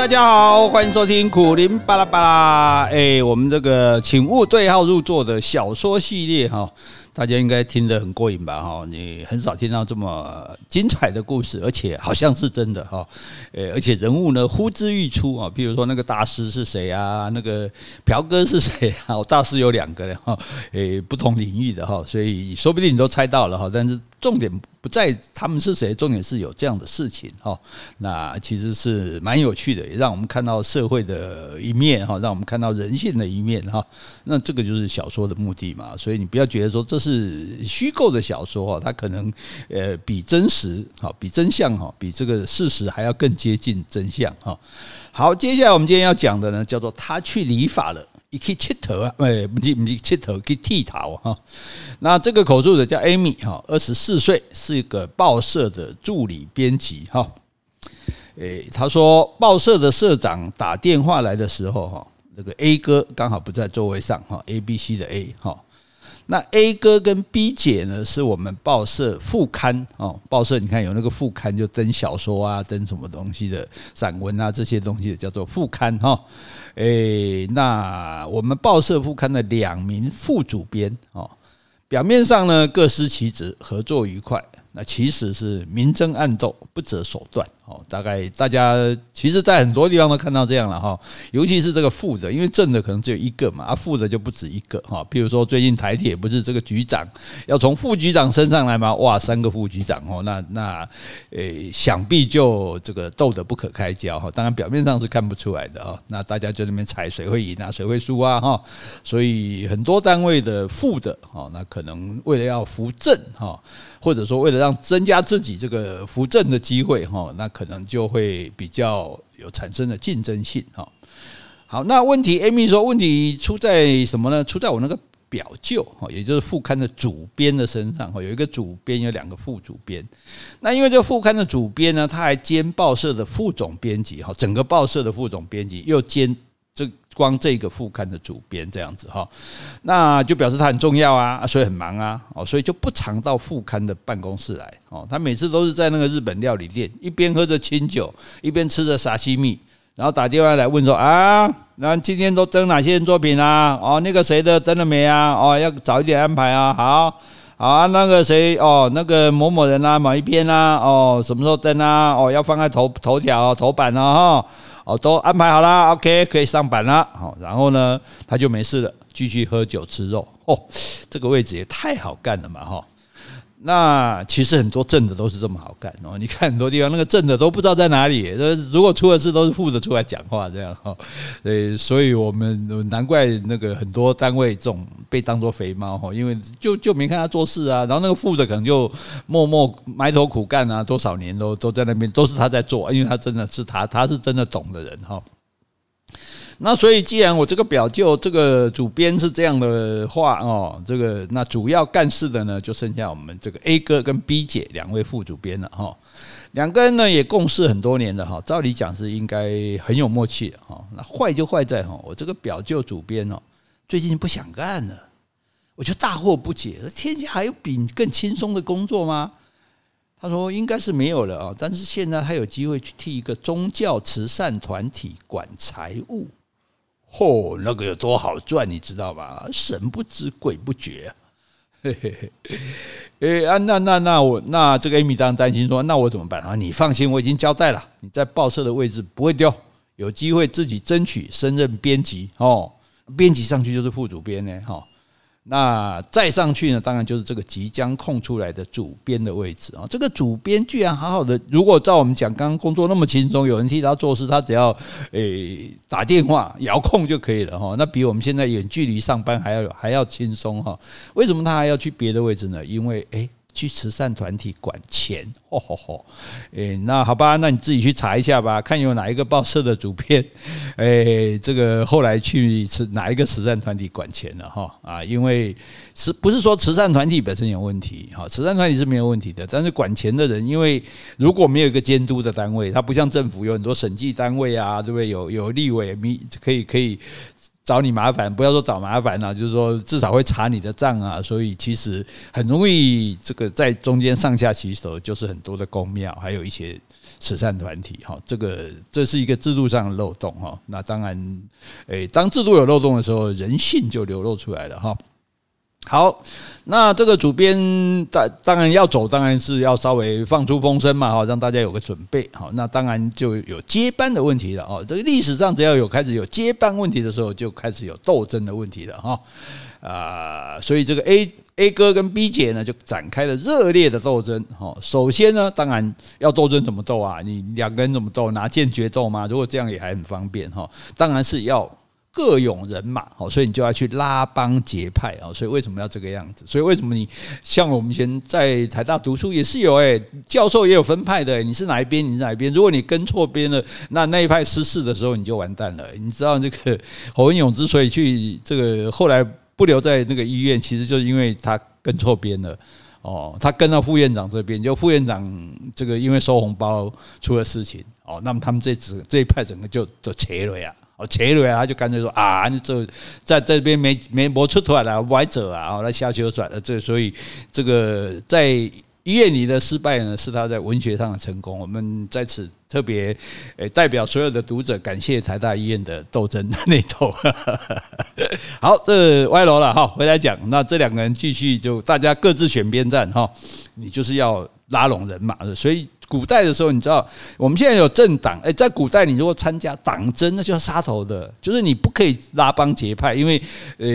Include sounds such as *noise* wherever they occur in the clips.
大家好，欢迎收听苦林巴拉巴拉。哎，我们这个请勿对号入座的小说系列哈，大家应该听得很过瘾吧？哈，你很少听到这么精彩的故事，而且好像是真的哈。呃，而且人物呢呼之欲出啊，比如说那个大师是谁啊？那个朴哥是谁啊？大师有两个的哈，诶，不同领域的哈，所以说不定你都猜到了哈，但是。重点不在他们是谁，重点是有这样的事情哈。那其实是蛮有趣的，也让我们看到社会的一面哈，让我们看到人性的一面哈。那这个就是小说的目的嘛。所以你不要觉得说这是虚构的小说哈，它可能呃比真实哈，比真相哈，比这个事实还要更接近真相哈。好，接下来我们今天要讲的呢，叫做他去理发了。一去剃头啊，哎，不是不是剃头，去剃头哈。那这个口述者叫 Amy 哈，二十四岁，是一个报社的助理编辑哈。诶，他说报社的社长打电话来的时候哈，那个 A 哥刚好不在座位上哈，A B C 的 A 哈。那 A 哥跟 B 姐呢，是我们报社副刊哦。报社你看有那个副刊，就登小说啊，登什么东西的散文啊，这些东西叫做副刊哈。诶，那我们报社副刊的两名副主编哦，表面上呢各司其职，合作愉快。那其实是明争暗斗，不择手段。哦，大概大家其实，在很多地方都看到这样了哈。尤其是这个副的，因为正的可能只有一个嘛，啊，副的就不止一个哈。譬如说，最近台铁不是这个局长要从副局长升上来吗？哇，三个副局长哦，那那诶，想必就这个斗得不可开交哈。当然，表面上是看不出来的啊。那大家就那边猜谁会赢啊，谁会输啊哈。所以很多单位的副的哈，那可能为了要扶正哈，或者说为了让增加自己这个扶正的机会哈，那可能就会比较有产生的竞争性哈。好，那问题，Amy 说问题出在什么呢？出在我那个表舅哈，也就是副刊的主编的身上哈。有一个主编，有两个副主编。那因为这副刊的主编呢，他还兼报社的副总编辑哈，整个报社的副总编辑又兼。光这个副刊的主编这样子哈，那就表示他很重要啊，所以很忙啊，哦，所以就不常到副刊的办公室来哦。他每次都是在那个日本料理店，一边喝着清酒，一边吃着沙西米，然后打电话来问说啊，那今天都登哪些人作品啊？哦，那个谁的登了没啊？哦，要早一点安排啊。好啊，那个谁哦，那个某某人啊，某一篇啊，哦，什么时候登啊？哦，要放在头头条头版了哈。哦，都安排好啦，OK，可以上版啦。好，然后呢，他就没事了，继续喝酒吃肉。哦，这个位置也太好干了嘛，哈。那其实很多正的都是这么好干哦。*laughs* 你看很多地方那个正的都不知道在哪里，如果出了事都是副的出来讲话这样哈。*laughs* 呃，所以我们难怪那个很多单位这种被当做肥猫哈，因为就就没看他做事啊。然后那个副的可能就默默埋头苦干啊，多少年都都在那边都是他在做，因为他真的是他他是真的懂的人哈。那所以，既然我这个表舅这个主编是这样的话哦，这个那主要干事的呢，就剩下我们这个 A 哥跟 B 姐两位副主编了哈。两个人呢也共事很多年了哈，照理讲是应该很有默契哈。那坏就坏在哈，我这个表舅主编哦，最近不想干了，我就大惑不解，天下还有比你更轻松的工作吗？他说应该是没有了啊，但是现在他有机会去替一个宗教慈善团体管财务。嚯、那个有多好赚，你知道吧？神不知鬼不觉啊！嘿 *laughs* 嘿嘿，诶啊，那那那我那这个 Amy 当然担心说，那我怎么办啊？你放心，我已经交代了，你在报社的位置不会丢，有机会自己争取升任编辑哦，编辑上去就是副主编呢，哈。那再上去呢？当然就是这个即将空出来的主编的位置啊！这个主编居然好好的，如果照我们讲，刚刚工作那么轻松，有人替他做事，他只要诶打电话遥控就可以了哈。那比我们现在远距离上班还要还要轻松哈。为什么他还要去别的位置呢？因为诶。去慈善团体管钱，哦 *laughs* 吼吼！诶，那好吧，那你自己去查一下吧，看有哪一个报社的主编，*laughs* 诶，这个后来去是哪一个慈善团体管钱了哈啊？因为是不是说慈善团体本身有问题？哈，慈善团体是没有问题的，但是管钱的人，因为如果没有一个监督的单位，它不像政府有很多审计单位啊，对不对？有有立委，可以可以。找你麻烦，不要说找麻烦了，就是说至少会查你的账啊，所以其实很容易这个在中间上下其手，就是很多的公庙，还有一些慈善团体哈，这个这是一个制度上的漏洞哈。那当然，诶，当制度有漏洞的时候，人性就流露出来了哈。好，那这个主编当当然要走，当然是要稍微放出风声嘛，哈，让大家有个准备。好，那当然就有接班的问题了哦。这个历史上只要有开始有接班问题的时候，就开始有斗争的问题了哈。啊，所以这个 A A 哥跟 B 姐呢，就展开了热烈的斗争。哈，首先呢，当然要斗争怎么斗啊？你两个人怎么斗？拿剑决斗吗？如果这样也还很方便哈。当然是要。各拥人马，好，所以你就要去拉帮结派啊！所以为什么要这个样子？所以为什么你像我们以前在台大读书也是有哎，教授也有分派的，你是哪一边？你是哪一边？如果你跟错边了，那那一派失势的时候你就完蛋了。你知道这个 *laughs* 侯文勇之所以去这个后来不留在那个医院，其实就是因为他跟错边了哦，他跟到副院长这边，就副院长这个因为收红包出了事情哦，那么他们这支这一派整个就都切了呀。哦，切了呀，他就干脆说啊，你这在这边没没没出头了，歪走啊，哦，来下球转了，这所以这个在医院里的失败呢，是他在文学上的成功。我们在此特别诶代表所有的读者，感谢台大医院的斗争的那头。*laughs* 好，这歪楼了哈，回来讲，那这两个人继续就大家各自选边站哈，你就是要拉拢人马，所以。古代的时候，你知道我们现在有政党，诶，在古代你如果参加党争，那就要杀头的，就是你不可以拉帮结派，因为呃。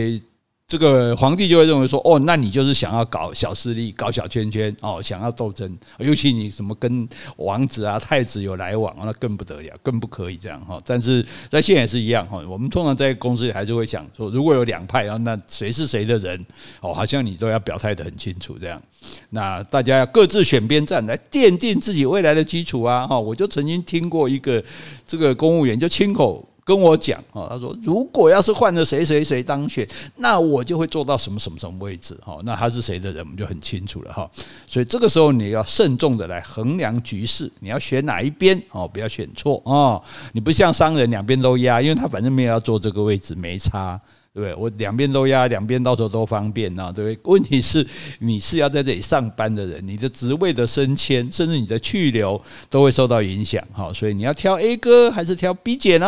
这个皇帝就会认为说，哦，那你就是想要搞小势力、搞小圈圈，哦，想要斗争，尤其你什么跟王子啊、太子有来往，那更不得了，更不可以这样哈。但是在现在也是一样哈，我们通常在公司里还是会想说，如果有两派，然后那谁是谁的人，哦，好像你都要表态得很清楚这样。那大家要各自选边站来奠定自己未来的基础啊！哈，我就曾经听过一个这个公务员就亲口。跟我讲哦，他说如果要是换了谁谁谁当选，那我就会做到什么什么什么位置哈。那他是谁的人，我们就很清楚了哈。所以这个时候你要慎重的来衡量局势，你要选哪一边哦，不要选错哦。你不像商人两边都压，因为他反正没有要坐这个位置，没差，对不对？我两边都压，两边到时候都方便啊，对不对？问题是你是要在这里上班的人，你的职位的升迁，甚至你的去留都会受到影响哈。所以你要挑 A 哥还是挑 B 姐呢？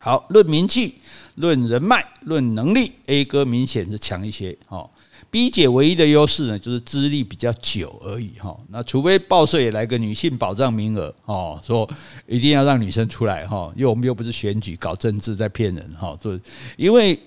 好，论名气、论人脉、论能力，A 哥明显是强一些。哈，B 姐唯一的优势呢，就是资历比较久而已。哈，那除非报社也来个女性保障名额，哦，说一定要让女生出来，哈，因为我们又不是选举搞政治在骗人，哈，所因为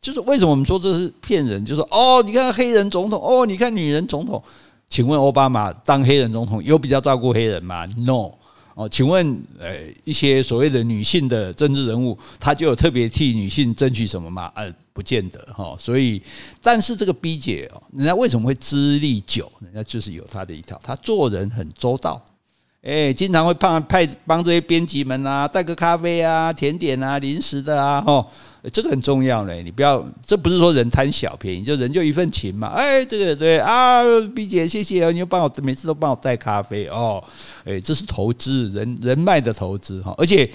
就是为什么我们说这是骗人，就是哦，你看黑人总统，哦，你看女人总统，请问奥巴马当黑人总统有比较照顾黑人吗？No。哦，请问，呃，一些所谓的女性的政治人物，她就有特别替女性争取什么吗？呃，不见得哈。所以，但是这个 B 姐哦，人家为什么会资历久？人家就是有她的一套，她做人很周到。哎，经常会派派帮这些编辑们啊带个咖啡啊、甜点啊、零食的啊，哦，这个很重要嘞。你不要，这不是说人贪小便宜，就人就一份情嘛。哎，这个对啊毕姐谢谢，你又帮我每次都帮我带咖啡哦。哎，这是投资人人脉的投资哈，而且。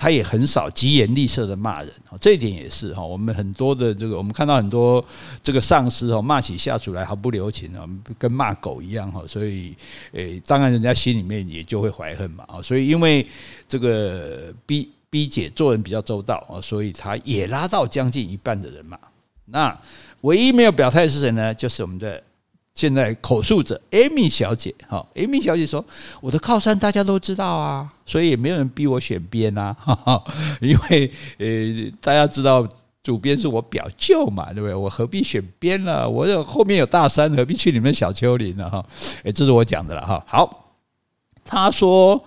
他也很少疾言厉色的骂人，这一点也是哈。我们很多的这个，我们看到很多这个上司哦，骂起下属来毫不留情啊，跟骂狗一样哈。所以，诶，当然人家心里面也就会怀恨嘛啊。所以，因为这个 B B 姐做人比较周到啊，所以他也拉到将近一半的人马。那唯一没有表态是谁呢？就是我们的。现在口述者 Amy 小姐，哈，Amy 小姐说：“我的靠山大家都知道啊，所以也没有人逼我选边呐，*laughs* 哈哈，因为呃，大家知道主编是我表舅嘛，对不对？我何必选边呢？我有后面有大山，何必去你们小丘陵呢？哈，诶，这是我讲的了哈。好，他说，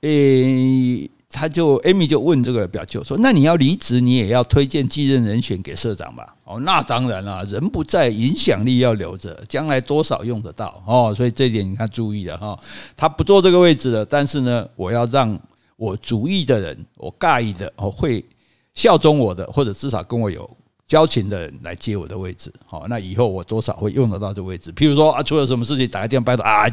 诶。”他就 Amy 就问这个表舅说：“那你要离职，你也要推荐继任人选给社长吧？”哦，那当然了，人不在，影响力要留着，将来多少用得到哦。所以这一点你看注意了哈。他不坐这个位置了，但是呢，我要让我主意的人，我尬意的哦，会效忠我的，或者至少跟我有交情的人来接我的位置。好，那以后我多少会用得到这个位置。譬如说啊，出了什么事情，打个电话拜托啊，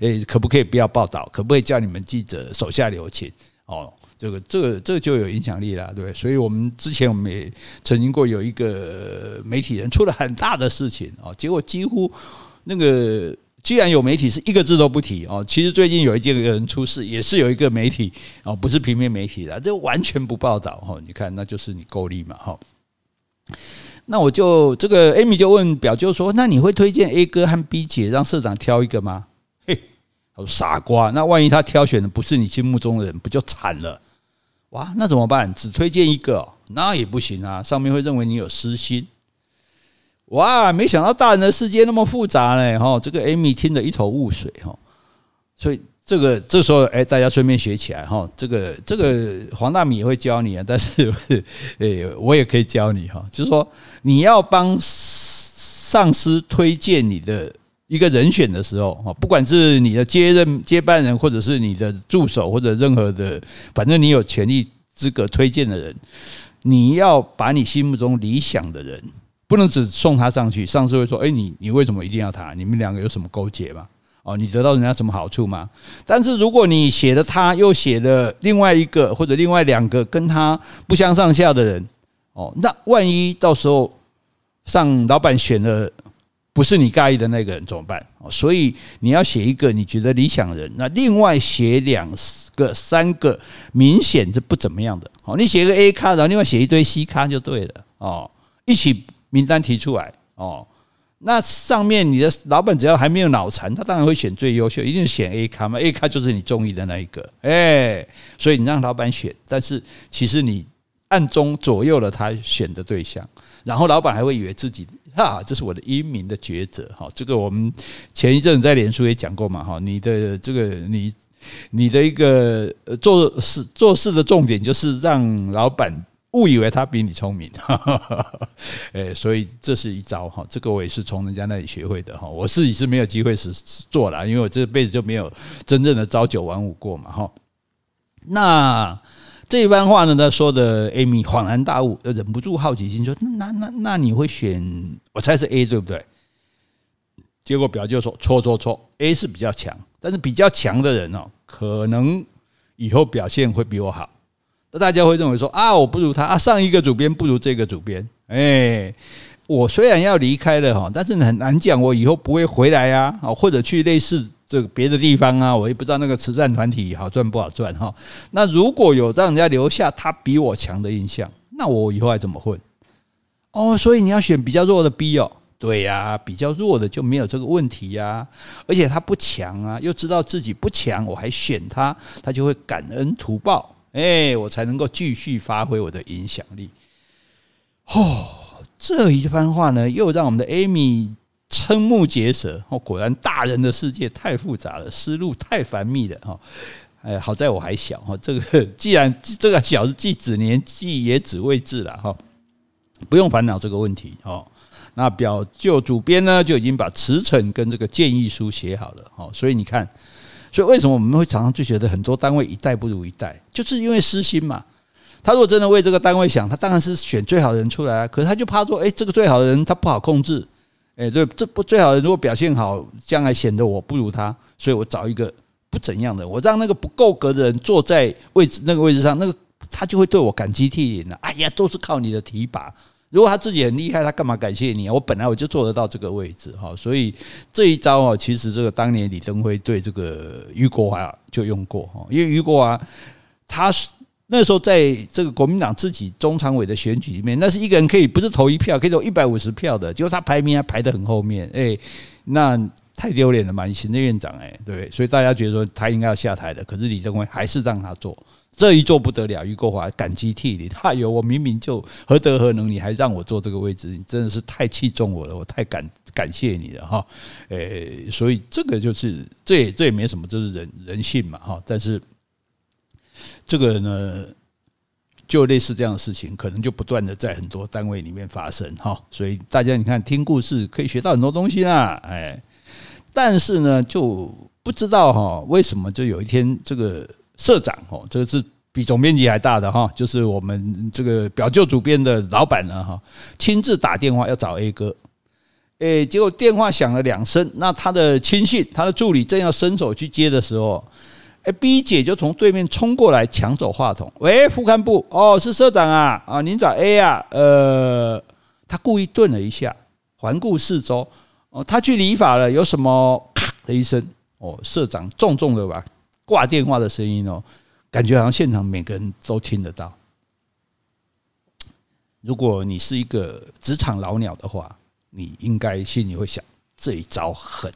诶，可不可以不要报道？可不可以叫你们记者手下留情？哦。这个这个这个就有影响力了，对？所以我们之前我们也曾经过有一个媒体人出了很大的事情啊，结果几乎那个既然有媒体是一个字都不提哦，其实最近有一件人出事，也是有一个媒体哦，不是平面媒体的，这完全不报道哈。你看，那就是你够力嘛哈。那我就这个 Amy 就问表舅说：“那你会推荐 A 哥和 B 姐让社长挑一个吗？”嘿，他说傻瓜，那万一他挑选的不是你心目中的人，不就惨了？哇，那怎么办？只推荐一个，那也不行啊！上面会认为你有私心。哇，没想到大人的世界那么复杂呢。哈，这个 Amy 听得一头雾水哈。所以这个这时候，哎，大家顺便学起来哈。这个这个黄大米也会教你啊，*laughs* 但是哎，我也可以教你哈。就是说，你要帮上司推荐你的一个人选的时候，啊，不管是你的接任接班人，或者是你的助手，或者任何的，反正你有权利资格推荐的人，你要把你心目中理想的人，不能只送他上去。上司会说：“哎，你你为什么一定要他？你们两个有什么勾结吗？哦，你得到人家什么好处吗？”但是如果你写了他，又写了另外一个或者另外两个跟他不相上下的人，哦，那万一到时候上老板选了。不是你介意的那个人怎么办？所以你要写一个你觉得理想人，那另外写两个、三个明显是不怎么样的。好，你写个 A 咖，然后另外写一堆 C 咖就对了。哦，一起名单提出来。哦，那上面你的老板只要还没有脑残，他当然会选最优秀，一定选 A 咖嘛。A 咖就是你中意的那一个。哎，所以你让老板选，但是其实你暗中左右了他选的对象，然后老板还会以为自己。哈，这是我的英明的抉择哈。这个我们前一阵在脸书也讲过嘛哈。你的这个你你的一个做事做事的重点就是让老板误以为他比你聪明，*laughs* 哎，所以这是一招哈。这个我也是从人家那里学会的哈。我自己是没有机会是做了，因为我这辈子就没有真正的朝九晚五过嘛哈。那。这一番话呢，他说的，Amy 恍然大悟，忍不住好奇心说：“那那那你会选？我猜是 A 对不对？”结果表舅说：“错错错，A 是比较强，但是比较强的人哦，可能以后表现会比我好。那大家会认为说啊，我不如他啊，上一个主编不如这个主编。哎，我虽然要离开了哈，但是很难讲，我以后不会回来呀，啊，或者去类似。”这个别的地方啊，我也不知道那个慈善团体好赚不好赚哈。那如果有让人家留下他比我强的印象，那我以后还怎么混？哦，所以你要选比较弱的 B 哦。对呀，比较弱的就没有这个问题呀。而且他不强啊，又知道自己不强，我还选他，他就会感恩图报。哎，我才能够继续发挥我的影响力。哦，这一番话呢，又让我们的 Amy。瞠目结舌哦，果然大人的世界太复杂了，思路太繁密了哈。哎，好在我还小哈。这个既然这个小是既指年纪也指位置了哈，不用烦恼这个问题哦。那表舅主编呢就已经把辞呈跟这个建议书写好了哦。所以你看，所以为什么我们会常常就觉得很多单位一代不如一代，就是因为私心嘛。他如果真的为这个单位想，他当然是选最好的人出来啊。可是他就怕说，哎，这个最好的人他不好控制。哎，对，这不最好。如果表现好，将来显得我不如他，所以我找一个不怎样的，我让那个不够格的人坐在位置那个位置上，那个他就会对我感激涕零了。哎呀，都是靠你的提拔。如果他自己很厉害，他干嘛感谢你啊？我本来我就坐得到这个位置哈，所以这一招啊，其实这个当年李登辉对这个俞国华就用过哈，因为俞国华他是。那时候在这个国民党自己中常委的选举里面，那是一个人可以不是投一票，可以投一百五十票的，结果他排名还排得很后面，哎，那太丢脸了嘛！你行政院长，哎，对，所以大家觉得说他应该要下台的，可是李登辉还是让他做，这一做不得了，俞国华感激涕零，哎呦，我明明就何德何能，你还让我坐这个位置，你真的是太器重我了，我太感感谢你了哈，哎，所以这个就是这也这也没什么，这是人人性嘛哈，但是。这个呢，就类似这样的事情，可能就不断的在很多单位里面发生哈。所以大家你看，听故事可以学到很多东西啦，哎，但是呢，就不知道哈，为什么就有一天这个社长哦，这个是比总编辑还大的哈，就是我们这个表舅主编的老板呢哈，亲自打电话要找 A 哥，哎，结果电话响了两声，那他的亲信，他的助理正要伸手去接的时候。哎，B 姐就从对面冲过来抢走话筒。喂，副干部，哦，是社长啊，啊，您找 A 啊？呃，他故意顿了一下，环顾四周，哦，他去理发了，有什么？咔的一声，哦，社长重重的吧，挂电话的声音哦，感觉好像现场每个人都听得到。如果你是一个职场老鸟的话，你应该心里会想，这一招狠，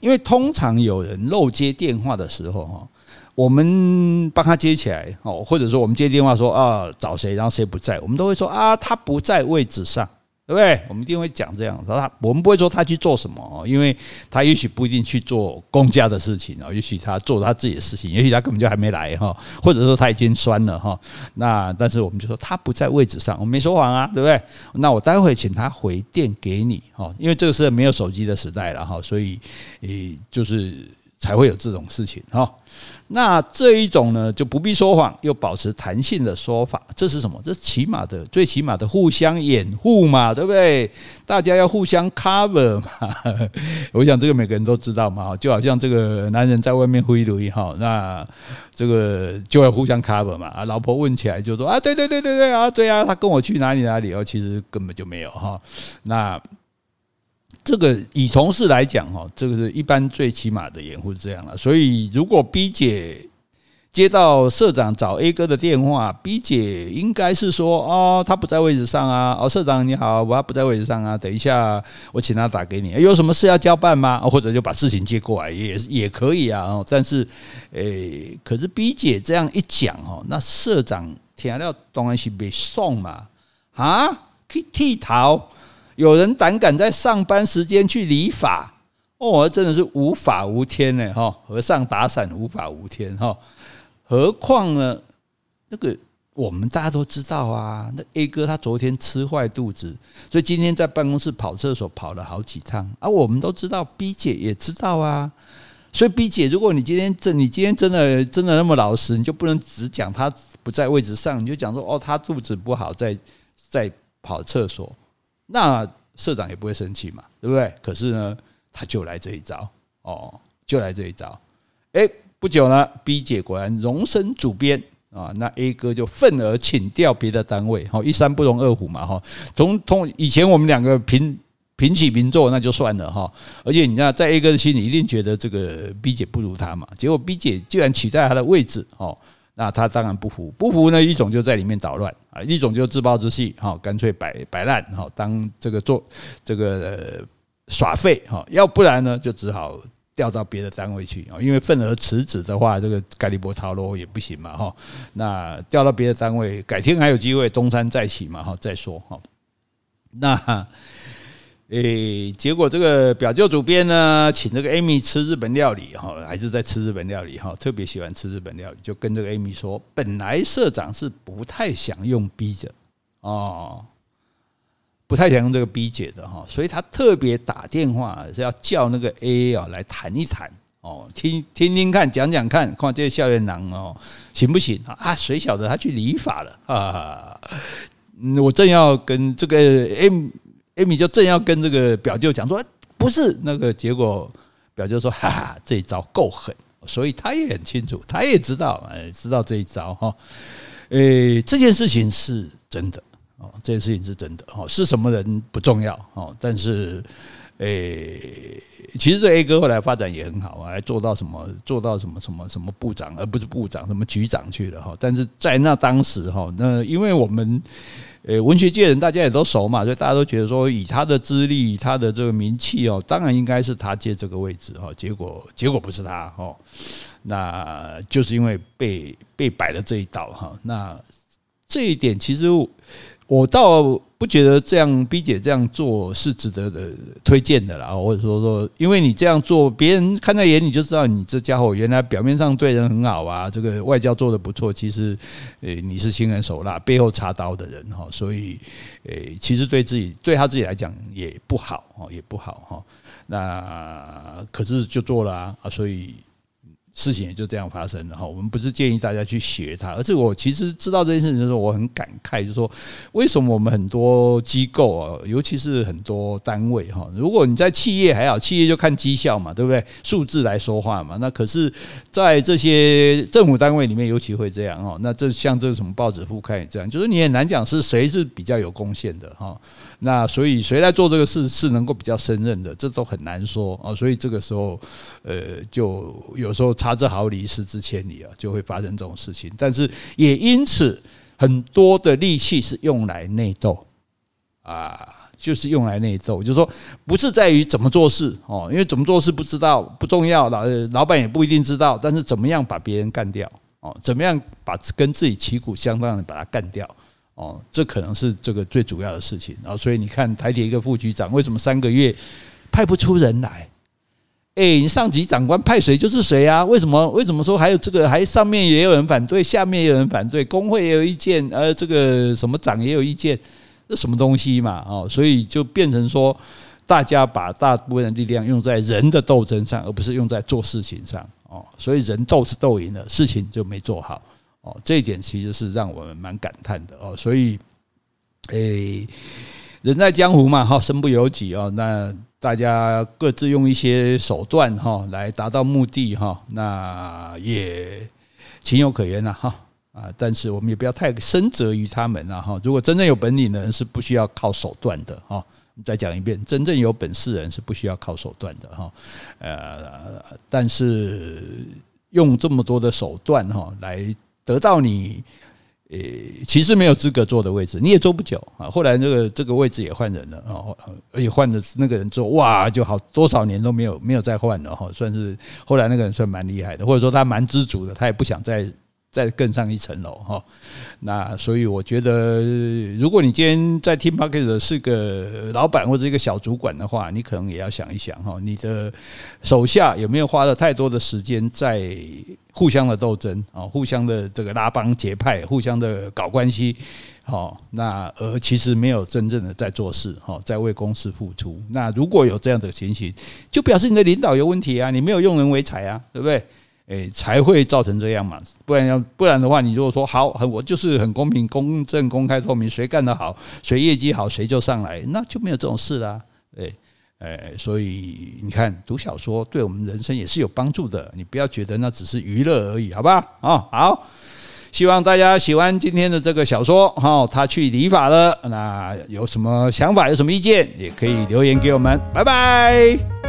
因为通常有人漏接电话的时候哈，我们帮他接起来哦，或者说我们接电话说啊找谁，然后谁不在，我们都会说啊他不在位置上。对不对？我们一定会讲这样。他我们不会说他去做什么哦，因为他也许不一定去做公家的事情哦，也许他做他自己的事情，也许他根本就还没来哈，或者说他已经酸了哈。那但是我们就说他不在位置上，我没说谎啊，对不对？那我待会请他回电给你哈，因为这个是没有手机的时代了哈，所以诶就是。才会有这种事情哈，那这一种呢就不必说谎，又保持弹性的说法，这是什么？这是起码的，最起码的互相掩护嘛，对不对？大家要互相 cover 嘛。*laughs* 我想这个每个人都知道嘛，就好像这个男人在外面挥泪哈，那这个就要互相 cover 嘛。啊，老婆问起来就说啊，对对对对对啊，对啊，他跟我去哪里哪里哦，其实根本就没有哈。那。这个以同事来讲哈，这个是一般最起码的掩护是这样了。所以如果 B 姐接到社长找 A 哥的电话，B 姐应该是说哦，他不在位置上啊。哦，社长你好，我不在位置上啊。等一下我请他打给你，有什么事要交办吗？或者就把事情接过来也也可以啊。但是诶，可是 B 姐这样一讲哦，那社长听了当然是被送嘛啊，去剃头。有人胆敢在上班时间去理发哦，真的是无法无天呢哈！和尚打伞无法无天哈，何况呢？那个我们大家都知道啊，那 A 哥他昨天吃坏肚子，所以今天在办公室跑厕所跑了好几趟啊。我们都知道，B 姐也知道啊。所以 B 姐，如果你今天真你今天真的真的那么老实，你就不能只讲他不在位置上，你就讲说哦，他肚子不好，在在跑厕所。那社长也不会生气嘛，对不对？可是呢，他就来这一招哦，就来这一招。哎，不久呢，B 姐果然荣升主编啊，那 A 哥就愤而请调别的单位。哈，一山不容二虎嘛，哈。从从以前我们两个平平起平坐，那就算了哈。而且你知道，在 A 哥的心里一定觉得这个 B 姐不如他嘛。结果 B 姐居然取代他的位置哦。那他当然不服，不服呢，一种就在里面捣乱啊，一种就自暴自弃，哈，干脆摆摆烂，哈，当这个做这个耍废，哈，要不然呢，就只好调到别的单位去啊，因为份额辞职的话，这个盖利波操罗也不行嘛，哈，那调到别的单位，改天还有机会东山再起嘛，哈，再说哈，那。诶，结果这个表舅主编呢，请这个 Amy 吃日本料理哈，还是在吃日本料理哈，特别喜欢吃日本料理，就跟这个 Amy 说，本来社长是不太想用 B 的哦，不太想用这个 B 姐的哈，所以他特别打电话是要叫那个 A 啊来谈一谈哦，听听听看，讲讲看，看这个校园郎哦行不行啊？谁晓得他去理发了啊？我正要跟这个 M。艾米就正要跟这个表舅讲说，不是那个结果，表舅说，哈哈，这一招够狠，所以他也很清楚，他也知道，哎，知道这一招哈，诶，这件事情是真的哦，这件事情是真的哦，是什么人不重要哦，但是。诶，其实这 A 哥后来发展也很好啊，还做到什么做到什么什么什么部长，而不是部长，什么局长去了哈。但是在那当时哈，那因为我们诶文学界人大家也都熟嘛，所以大家都觉得说，以他的资历，他的这个名气哦，当然应该是他接这个位置哈。结果结果不是他哈，那就是因为被被摆了这一道哈。那这一点其实。我到不觉得这样 B 姐这样做是值得的推荐的啦，或者说说，因为你这样做，别人看在眼里就知道你这家伙原来表面上对人很好啊，这个外交做的不错，其实诶你是心狠手辣，背后插刀的人哈，所以诶其实对自己对他自己来讲也不好哦，也不好哈。那可是就做了啊，所以事情也就这样发生了哈。我们不是建议大家去学它，而是我其实知道这件事情的时候，我很感慨，就是说为什么我们很多机构啊，尤其是很多单位哈，如果你在企业还好，企业就看绩效嘛，对不对？数字来说话嘛。那可是，在这些政府单位里面，尤其会这样哈。那这像这个什么报纸副刊也这样，就是你很难讲是谁是比较有贡献的哈。那所以谁来做这个事是能够比较胜任的，这都很难说啊。所以这个时候，呃，就有时候。差之毫厘，失之千里啊，就会发生这种事情。但是也因此，很多的力气是用来内斗啊，就是用来内斗。就是说，不是在于怎么做事哦，因为怎么做事不知道不重要，老老板也不一定知道。但是怎么样把别人干掉哦，怎么样把跟自己旗鼓相当的把他干掉哦，这可能是这个最主要的事情。然后，所以你看台铁一个副局长，为什么三个月派不出人来？哎，你上级长官派谁就是谁啊？为什么？为什么说还有这个？还上面也有人反对，下面也有人反对，工会也有意见，呃，这个什么长也有意见，这什么东西嘛？哦，所以就变成说，大家把大部分的力量用在人的斗争上，而不是用在做事情上。哦，所以人斗是斗赢了，事情就没做好。哦，这一点其实是让我们蛮感叹的。哦，所以，哎，人在江湖嘛，哈，身不由己啊，那。大家各自用一些手段哈来达到目的哈，那也情有可原了哈啊！但是我们也不要太深责于他们了哈。如果真正有本领的人是不需要靠手段的哈。再讲一遍，真正有本事人是不需要靠手段的哈。呃，但是用这么多的手段哈来得到你。诶，其实没有资格坐的位置，你也坐不久啊。后来这个这个位置也换人了啊，而且换的那个人坐，哇，就好多少年都没有没有再换了哈，算是后来那个人算蛮厉害的，或者说他蛮知足的，他也不想再。再更上一层楼哈，那所以我觉得，如果你今天在听 p o c k e t 是个老板或者一个小主管的话，你可能也要想一想哈，你的手下有没有花了太多的时间在互相的斗争啊，互相的这个拉帮结派，互相的搞关系，好，那而其实没有真正的在做事哈，在为公司付出。那如果有这样的情形，就表示你的领导有问题啊，你没有用人为才啊，对不对？诶，才会造成这样嘛？不然要不然的话，你如果说好，我就是很公平、公正、公开、透明，谁干得好，谁业绩好，谁就上来，那就没有这种事啦。诶，诶，所以你看，读小说对我们人生也是有帮助的。你不要觉得那只是娱乐而已，好吧？啊，好，希望大家喜欢今天的这个小说。哈，他去理发了，那有什么想法，有什么意见，也可以留言给我们。拜拜。